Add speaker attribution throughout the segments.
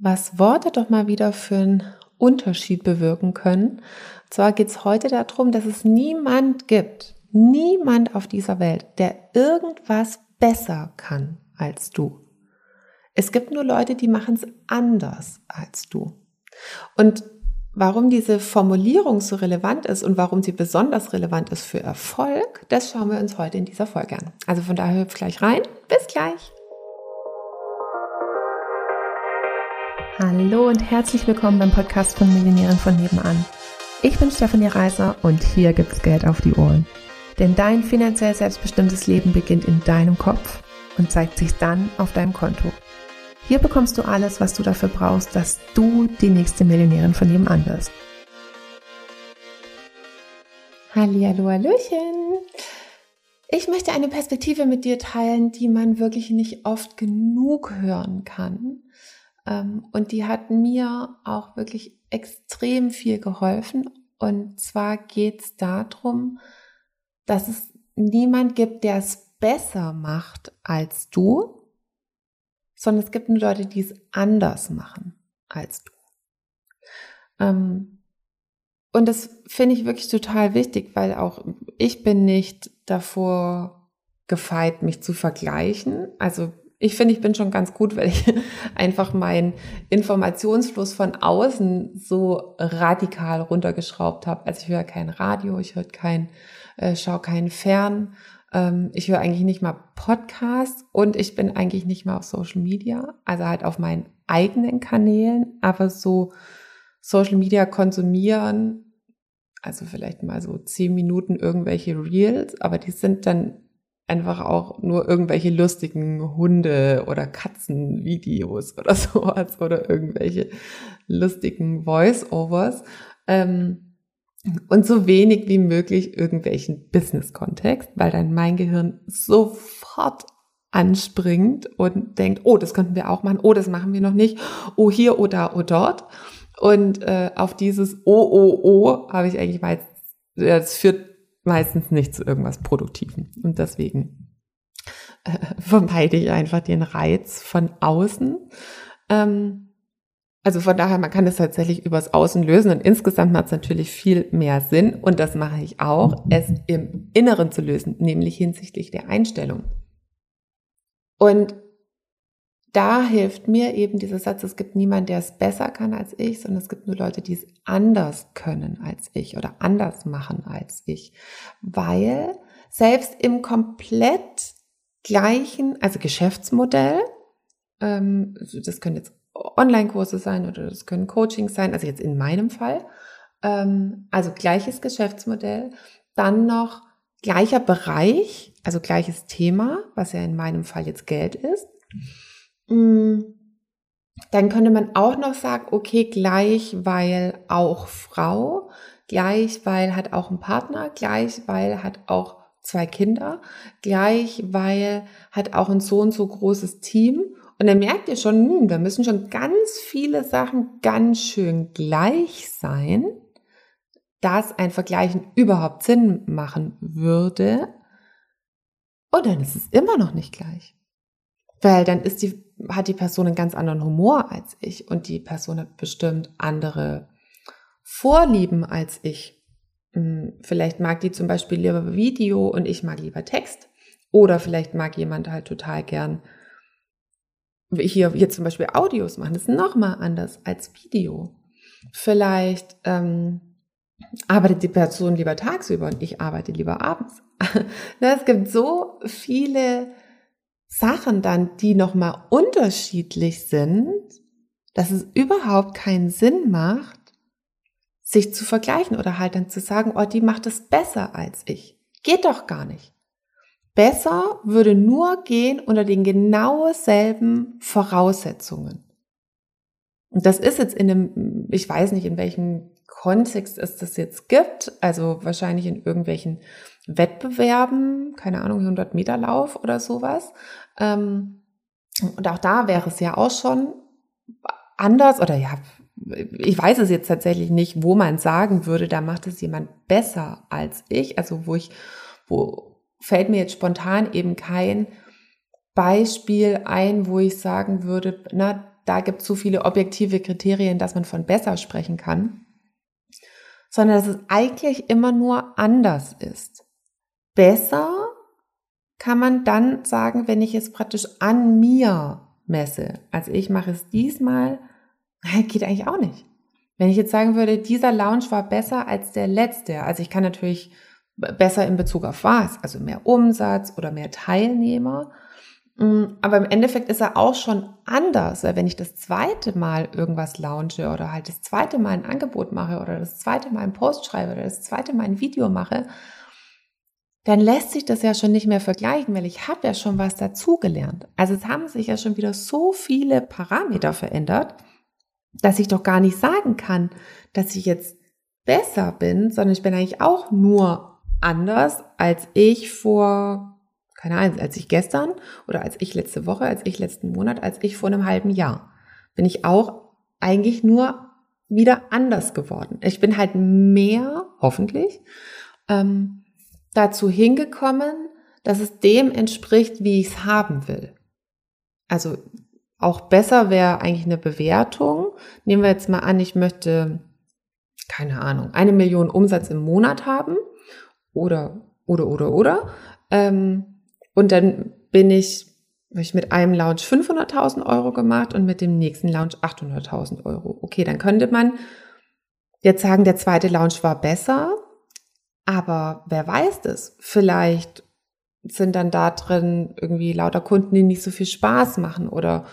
Speaker 1: was Worte doch mal wieder für einen Unterschied bewirken können. Und zwar geht es heute darum, dass es niemand gibt, niemand auf dieser Welt, der irgendwas besser kann als du. Es gibt nur Leute, die machen es anders als du. Und warum diese Formulierung so relevant ist und warum sie besonders relevant ist für Erfolg, das schauen wir uns heute in dieser Folge an. Also von daher hüpf gleich rein. Bis gleich.
Speaker 2: Hallo und herzlich willkommen beim Podcast von Millionären von nebenan. Ich bin Stefanie Reiser und hier gibt's Geld auf die Ohren. Denn dein finanziell selbstbestimmtes Leben beginnt in deinem Kopf und zeigt sich dann auf deinem Konto. Hier bekommst du alles, was du dafür brauchst, dass du die nächste Millionärin von nebenan wirst.
Speaker 1: Hallihallo, Hallöchen. Ich möchte eine Perspektive mit dir teilen, die man wirklich nicht oft genug hören kann und die hat mir auch wirklich extrem viel geholfen. Und zwar geht es darum, dass es niemand gibt, der es besser macht als du, sondern es gibt nur Leute, die es anders machen als du. Ähm, und das finde ich wirklich total wichtig, weil auch ich bin nicht davor gefeit, mich zu vergleichen. Also ich finde, ich bin schon ganz gut, weil ich einfach meinen Informationsfluss von außen so radikal runtergeschraubt habe. Also ich höre kein Radio, ich höre kein, äh, schaue keinen Fern, ähm, ich höre eigentlich nicht mal Podcasts und ich bin eigentlich nicht mal auf Social Media, also halt auf meinen eigenen Kanälen, aber so Social Media konsumieren, also vielleicht mal so zehn Minuten irgendwelche Reels, aber die sind dann einfach auch nur irgendwelche lustigen Hunde- oder Katzenvideos oder sowas oder irgendwelche lustigen Voice-Overs. Ähm, und so wenig wie möglich irgendwelchen Business-Kontext, weil dann mein Gehirn sofort anspringt und denkt, oh, das könnten wir auch machen, oh, das machen wir noch nicht, oh, hier, oh, da, oh, dort. Und äh, auf dieses Oh, oh, oh habe ich eigentlich meist, das führt meistens nicht zu irgendwas Produktiven. Und deswegen äh, vermeide ich einfach den Reiz von außen. Ähm, also von daher, man kann es tatsächlich übers Außen lösen und insgesamt macht es natürlich viel mehr Sinn und das mache ich auch, es im Inneren zu lösen, nämlich hinsichtlich der Einstellung. Und da hilft mir eben dieser Satz, es gibt niemanden, der es besser kann als ich, sondern es gibt nur Leute, die es anders können als ich oder anders machen als ich. Weil selbst im komplett gleichen, also Geschäftsmodell, ähm, das können jetzt Online-Kurse sein oder das können Coachings sein, also jetzt in meinem Fall, ähm, also gleiches Geschäftsmodell, dann noch gleicher Bereich, also gleiches Thema, was ja in meinem Fall jetzt Geld ist dann könnte man auch noch sagen, okay, gleich, weil auch Frau, gleich, weil hat auch ein Partner, gleich, weil hat auch zwei Kinder, gleich, weil hat auch ein so und so großes Team. Und dann merkt ihr schon, hm, da müssen schon ganz viele Sachen ganz schön gleich sein, dass ein Vergleichen überhaupt Sinn machen würde. Und dann ist es immer noch nicht gleich. Weil dann ist die, hat die Person einen ganz anderen Humor als ich und die Person hat bestimmt andere Vorlieben als ich. Hm, vielleicht mag die zum Beispiel lieber Video und ich mag lieber Text. Oder vielleicht mag jemand halt total gern hier, hier zum Beispiel Audios machen. Das ist nochmal anders als Video. Vielleicht ähm, arbeitet die Person lieber tagsüber und ich arbeite lieber abends. Es gibt so viele Sachen dann, die nochmal unterschiedlich sind, dass es überhaupt keinen Sinn macht, sich zu vergleichen oder halt dann zu sagen, oh, die macht es besser als ich. Geht doch gar nicht. Besser würde nur gehen unter den genau selben Voraussetzungen. Und das ist jetzt in einem, ich weiß nicht, in welchem Kontext es das jetzt gibt, also wahrscheinlich in irgendwelchen Wettbewerben, keine Ahnung, 100 Meter Lauf oder sowas. Ähm, und auch da wäre es ja auch schon anders oder ja, ich weiß es jetzt tatsächlich nicht, wo man sagen würde, da macht es jemand besser als ich. Also wo ich, wo fällt mir jetzt spontan eben kein Beispiel ein, wo ich sagen würde, na, da gibt es so viele objektive Kriterien, dass man von besser sprechen kann, sondern dass es eigentlich immer nur anders ist. Besser kann man dann sagen, wenn ich es praktisch an mir messe. Also ich mache es diesmal, geht eigentlich auch nicht. Wenn ich jetzt sagen würde, dieser Lounge war besser als der letzte, also ich kann natürlich besser in Bezug auf was, also mehr Umsatz oder mehr Teilnehmer, Mm, aber im Endeffekt ist er auch schon anders, weil wenn ich das zweite Mal irgendwas launche oder halt das zweite Mal ein Angebot mache oder das zweite Mal einen Post schreibe oder das zweite Mal ein Video mache, dann lässt sich das ja schon nicht mehr vergleichen, weil ich habe ja schon was dazugelernt. Also es haben sich ja schon wieder so viele Parameter verändert, dass ich doch gar nicht sagen kann, dass ich jetzt besser bin, sondern ich bin eigentlich auch nur anders, als ich vor keine Ahnung, als ich gestern oder als ich letzte Woche, als ich letzten Monat, als ich vor einem halben Jahr, bin ich auch eigentlich nur wieder anders geworden. Ich bin halt mehr, hoffentlich, ähm, dazu hingekommen, dass es dem entspricht, wie ich es haben will. Also auch besser wäre eigentlich eine Bewertung. Nehmen wir jetzt mal an, ich möchte, keine Ahnung, eine Million Umsatz im Monat haben oder, oder, oder, oder. Ähm, und dann bin ich, habe ich mit einem Lounge 500.000 Euro gemacht und mit dem nächsten Lounge 800.000 Euro. Okay, dann könnte man jetzt sagen, der zweite Lounge war besser, aber wer weiß das? Vielleicht sind dann da drin irgendwie lauter Kunden, die nicht so viel Spaß machen oder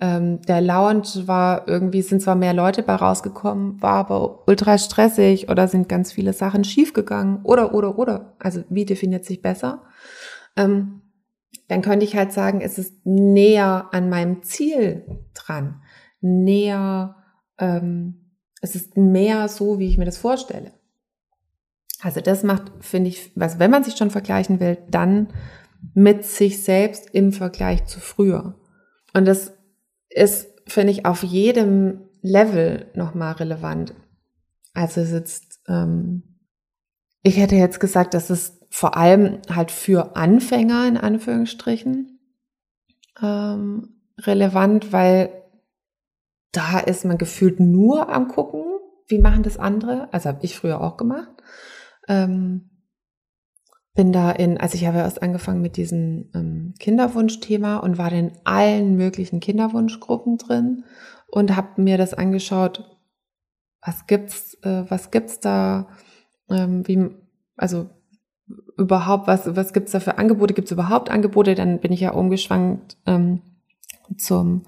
Speaker 1: ähm, der Lounge war irgendwie, sind zwar mehr Leute bei rausgekommen, war aber ultra stressig oder sind ganz viele Sachen schiefgegangen oder, oder, oder. Also wie definiert sich besser? Ähm, dann könnte ich halt sagen, es ist näher an meinem Ziel dran, näher, ähm, es ist mehr so, wie ich mir das vorstelle. Also das macht, finde ich, was, wenn man sich schon vergleichen will, dann mit sich selbst im Vergleich zu früher. Und das ist, finde ich, auf jedem Level nochmal relevant. Also es ist, ähm, ich hätte jetzt gesagt, dass es vor allem halt für Anfänger in Anführungsstrichen ähm, relevant, weil da ist man gefühlt nur am gucken, wie machen das andere. Also habe ich früher auch gemacht. Ähm, bin da in, also ich habe erst angefangen mit diesem ähm, Kinderwunschthema und war in allen möglichen Kinderwunschgruppen drin und habe mir das angeschaut, was gibt's, äh, was gibt's da, ähm, wie, also überhaupt, was, was gibt's da für Angebote? Gibt's überhaupt Angebote? Dann bin ich ja umgeschwankt ähm, zum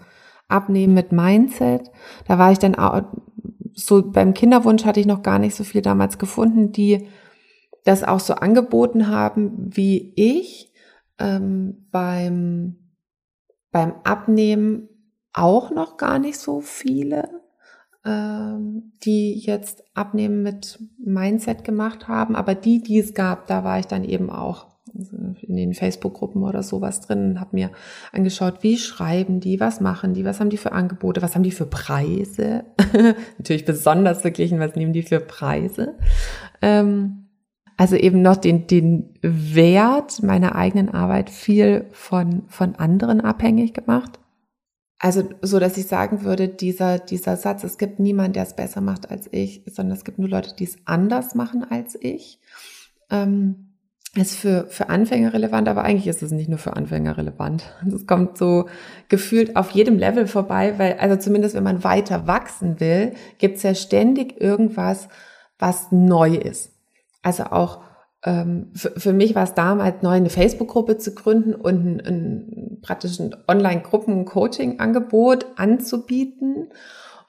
Speaker 1: Abnehmen mit Mindset. Da war ich dann auch, so beim Kinderwunsch hatte ich noch gar nicht so viel damals gefunden, die das auch so angeboten haben wie ich. Ähm, beim, beim Abnehmen auch noch gar nicht so viele. Ähm, die jetzt Abnehmen mit Mindset gemacht haben. Aber die, die es gab, da war ich dann eben auch in den Facebook-Gruppen oder sowas drin habe mir angeschaut, wie schreiben die, was machen die, was haben die für Angebote, was haben die für Preise. Natürlich besonders verglichen, was nehmen die für Preise. Ähm, also eben noch den, den Wert meiner eigenen Arbeit viel von, von anderen abhängig gemacht. Also so, dass ich sagen würde, dieser, dieser Satz, es gibt niemand, der es besser macht als ich, sondern es gibt nur Leute, die es anders machen als ich, ähm, ist für, für Anfänger relevant, aber eigentlich ist es nicht nur für Anfänger relevant. Es kommt so gefühlt auf jedem Level vorbei, weil, also zumindest wenn man weiter wachsen will, gibt es ja ständig irgendwas, was neu ist. Also auch ähm, für, für, mich war es damals neu, eine Facebook-Gruppe zu gründen und ein, ein praktisch ein Online-Gruppen-Coaching-Angebot anzubieten.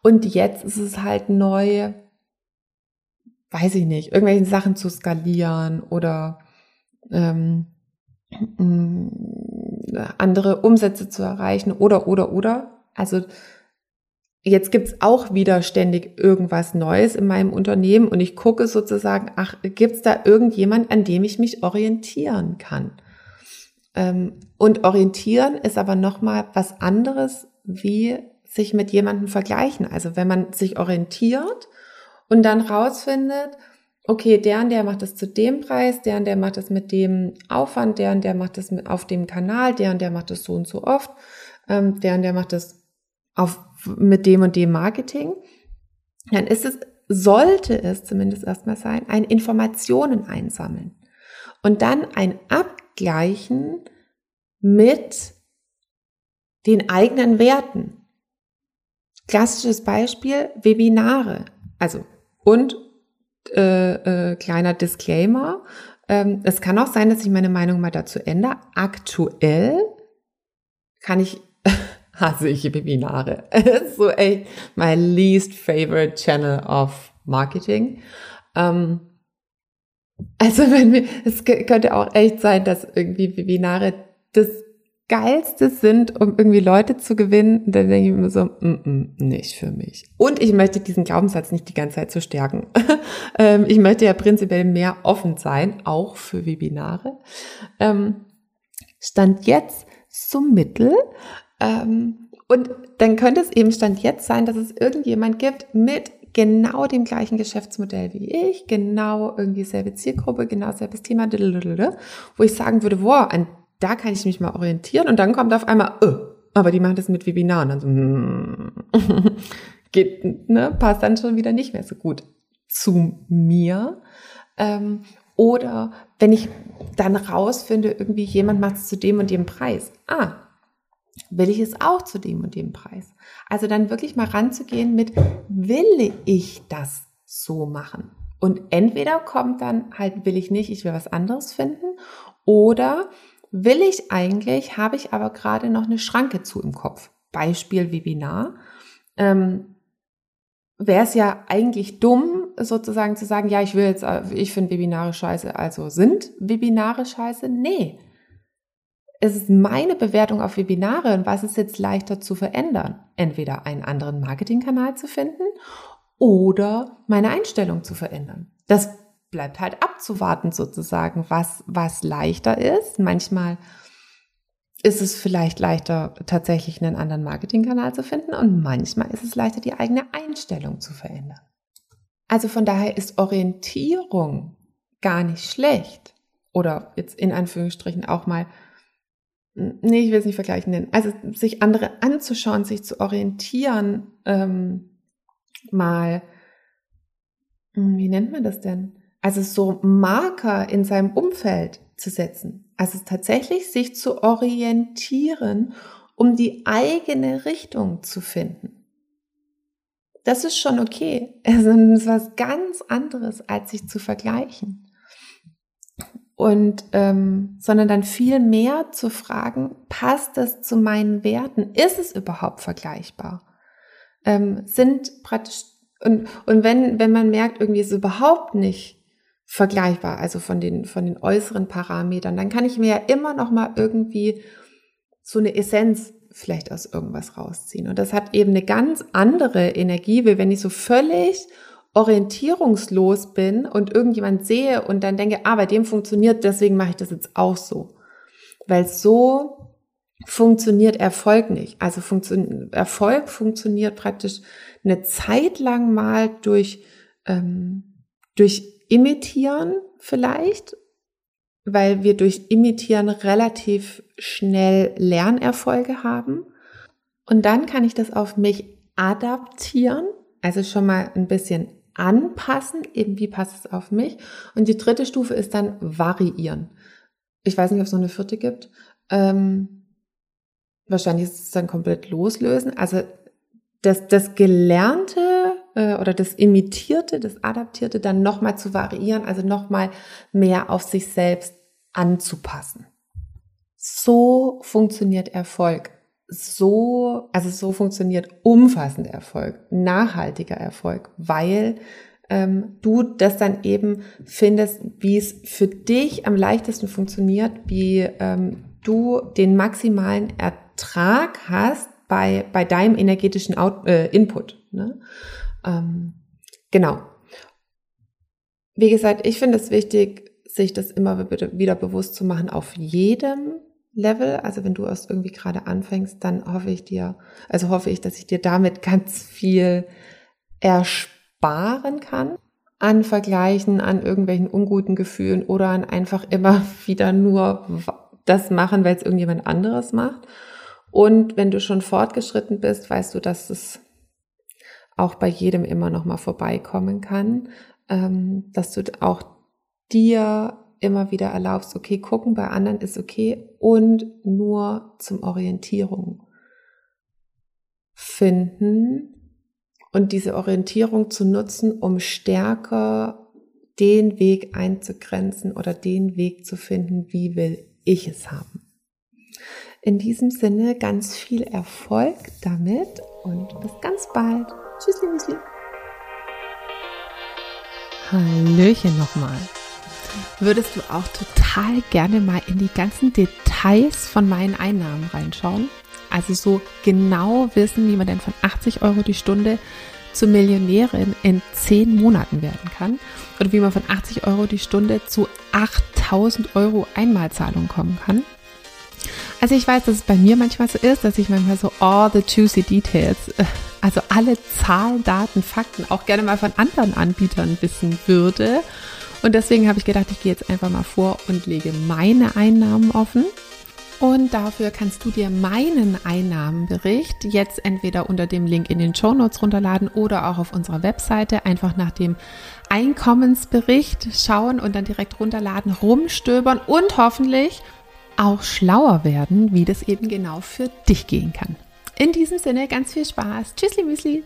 Speaker 1: Und jetzt ist es halt neu, weiß ich nicht, irgendwelche Sachen zu skalieren oder ähm, andere Umsätze zu erreichen oder, oder, oder. Also jetzt gibt's auch wieder ständig irgendwas Neues in meinem Unternehmen und ich gucke sozusagen, ach, gibt's da irgendjemand, an dem ich mich orientieren kann? Ähm, und orientieren ist aber nochmal was anderes, wie sich mit jemandem vergleichen. Also wenn man sich orientiert und dann rausfindet, okay, der und der macht das zu dem Preis, der und der macht das mit dem Aufwand, der und der macht das auf dem Kanal, der und der macht das so und so oft, ähm, der und der macht das auf, mit dem und dem Marketing, dann ist es, sollte es zumindest erstmal sein, ein Informationen einsammeln und dann ein Abgleichen mit den eigenen Werten. Klassisches Beispiel, Webinare. Also, und äh, äh, kleiner Disclaimer. Ähm, es kann auch sein, dass ich meine Meinung mal dazu ändere. Aktuell kann ich, hasse ich Webinare. so echt my least favorite channel of Marketing. Ähm, also wenn wir, es könnte auch echt sein, dass irgendwie Webinare das Geilste sind, um irgendwie Leute zu gewinnen, dann denke ich mir so, mm -mm, nicht für mich. Und ich möchte diesen Glaubenssatz nicht die ganze Zeit zu stärken. Ähm, ich möchte ja prinzipiell mehr offen sein, auch für Webinare. Ähm, Stand jetzt zum Mittel. Ähm, und dann könnte es eben Stand jetzt sein, dass es irgendjemand gibt mit genau dem gleichen Geschäftsmodell wie ich, genau irgendwie selbe Zielgruppe, genau selbes Thema, wo ich sagen würde, wow, an da kann ich mich mal orientieren und dann kommt auf einmal, oh, aber die machen das mit Webinaren. Also, hm, geht, ne, passt dann schon wieder nicht mehr so gut zu mir. Ähm, oder wenn ich dann rausfinde, irgendwie jemand macht es zu dem und dem Preis. Ah, will ich es auch zu dem und dem Preis? Also dann wirklich mal ranzugehen mit, will ich das so machen? Und entweder kommt dann halt, will ich nicht, ich will was anderes finden. Oder will ich eigentlich, habe ich aber gerade noch eine Schranke zu im Kopf. Beispiel Webinar. Ähm, Wäre es ja eigentlich dumm, sozusagen zu sagen, ja, ich will jetzt, ich finde Webinare scheiße, also sind Webinare scheiße? Nee. Es ist meine Bewertung auf Webinare und was ist jetzt leichter zu verändern? Entweder einen anderen Marketingkanal zu finden oder meine Einstellung zu verändern. Das bleibt halt abzuwarten sozusagen, was, was leichter ist. Manchmal ist es vielleicht leichter, tatsächlich einen anderen Marketingkanal zu finden und manchmal ist es leichter, die eigene Einstellung zu verändern. Also von daher ist Orientierung gar nicht schlecht. Oder jetzt in Anführungsstrichen auch mal, nee, ich will es nicht vergleichen nennen. Also sich andere anzuschauen, sich zu orientieren, ähm, mal, hm, wie nennt man das denn? Also so Marker in seinem Umfeld zu setzen. Also tatsächlich sich zu orientieren, um die eigene Richtung zu finden. Das ist schon okay. Es ist was ganz anderes, als sich zu vergleichen. Und ähm, sondern dann viel mehr zu fragen, passt das zu meinen Werten? Ist es überhaupt vergleichbar? Ähm, sind praktisch und, und wenn, wenn man merkt, irgendwie ist es überhaupt nicht vergleichbar, also von den, von den äußeren Parametern, dann kann ich mir ja immer noch mal irgendwie so eine Essenz vielleicht aus irgendwas rausziehen. Und das hat eben eine ganz andere Energie, wie wenn ich so völlig orientierungslos bin und irgendjemand sehe und dann denke, ah, bei dem funktioniert, deswegen mache ich das jetzt auch so. Weil so funktioniert Erfolg nicht. Also funktio Erfolg funktioniert praktisch eine Zeit lang mal durch, ähm, durch imitieren vielleicht, weil wir durch imitieren relativ schnell Lernerfolge haben. Und dann kann ich das auf mich adaptieren, also schon mal ein bisschen anpassen, eben wie passt es auf mich. Und die dritte Stufe ist dann variieren. Ich weiß nicht, ob es noch eine vierte gibt. Ähm, wahrscheinlich ist es dann komplett loslösen. Also das, das Gelernte äh, oder das Imitierte, das Adaptierte dann nochmal zu variieren, also nochmal mehr auf sich selbst anzupassen. So funktioniert Erfolg. So, also so funktioniert umfassender Erfolg, nachhaltiger Erfolg, weil ähm, du das dann eben findest, wie es für dich am leichtesten funktioniert, wie ähm, du den maximalen Ertrag hast bei, bei deinem energetischen Out, äh, Input. Ne? Ähm, genau. Wie gesagt, ich finde es wichtig, sich das immer wieder bewusst zu machen auf jedem Level. Also wenn du erst irgendwie gerade anfängst, dann hoffe ich dir, also hoffe ich, dass ich dir damit ganz viel ersparen kann an Vergleichen, an irgendwelchen unguten Gefühlen oder an einfach immer wieder nur das machen, weil es irgendjemand anderes macht. Und wenn du schon fortgeschritten bist, weißt du, dass es auch bei jedem immer noch mal vorbeikommen kann, ähm, dass du auch dir immer wieder erlaubst, okay, gucken bei anderen ist okay und nur zum Orientierung finden und diese Orientierung zu nutzen, um stärker den Weg einzugrenzen oder den Weg zu finden, wie will ich es haben. In diesem Sinne ganz viel Erfolg damit und bis ganz bald. Tschüss, Müsli.
Speaker 2: Hallöchen nochmal. Würdest du auch total gerne mal in die ganzen Details von meinen Einnahmen reinschauen? Also so genau wissen, wie man denn von 80 Euro die Stunde zur Millionärin in 10 Monaten werden kann oder wie man von 80 Euro die Stunde zu 8000 Euro Einmalzahlung kommen kann. Also ich weiß, dass es bei mir manchmal so ist, dass ich manchmal so all the juicy details, äh, also alle Zahlen, Daten, Fakten auch gerne mal von anderen Anbietern wissen würde. Und deswegen habe ich gedacht, ich gehe jetzt einfach mal vor und lege meine Einnahmen offen und dafür kannst du dir meinen Einnahmenbericht jetzt entweder unter dem Link in den Show Notes runterladen oder auch auf unserer Webseite einfach nach dem Einkommensbericht schauen und dann direkt runterladen, rumstöbern und hoffentlich auch schlauer werden, wie das eben genau für dich gehen kann. In diesem Sinne ganz viel Spaß. Tschüssli Müsli.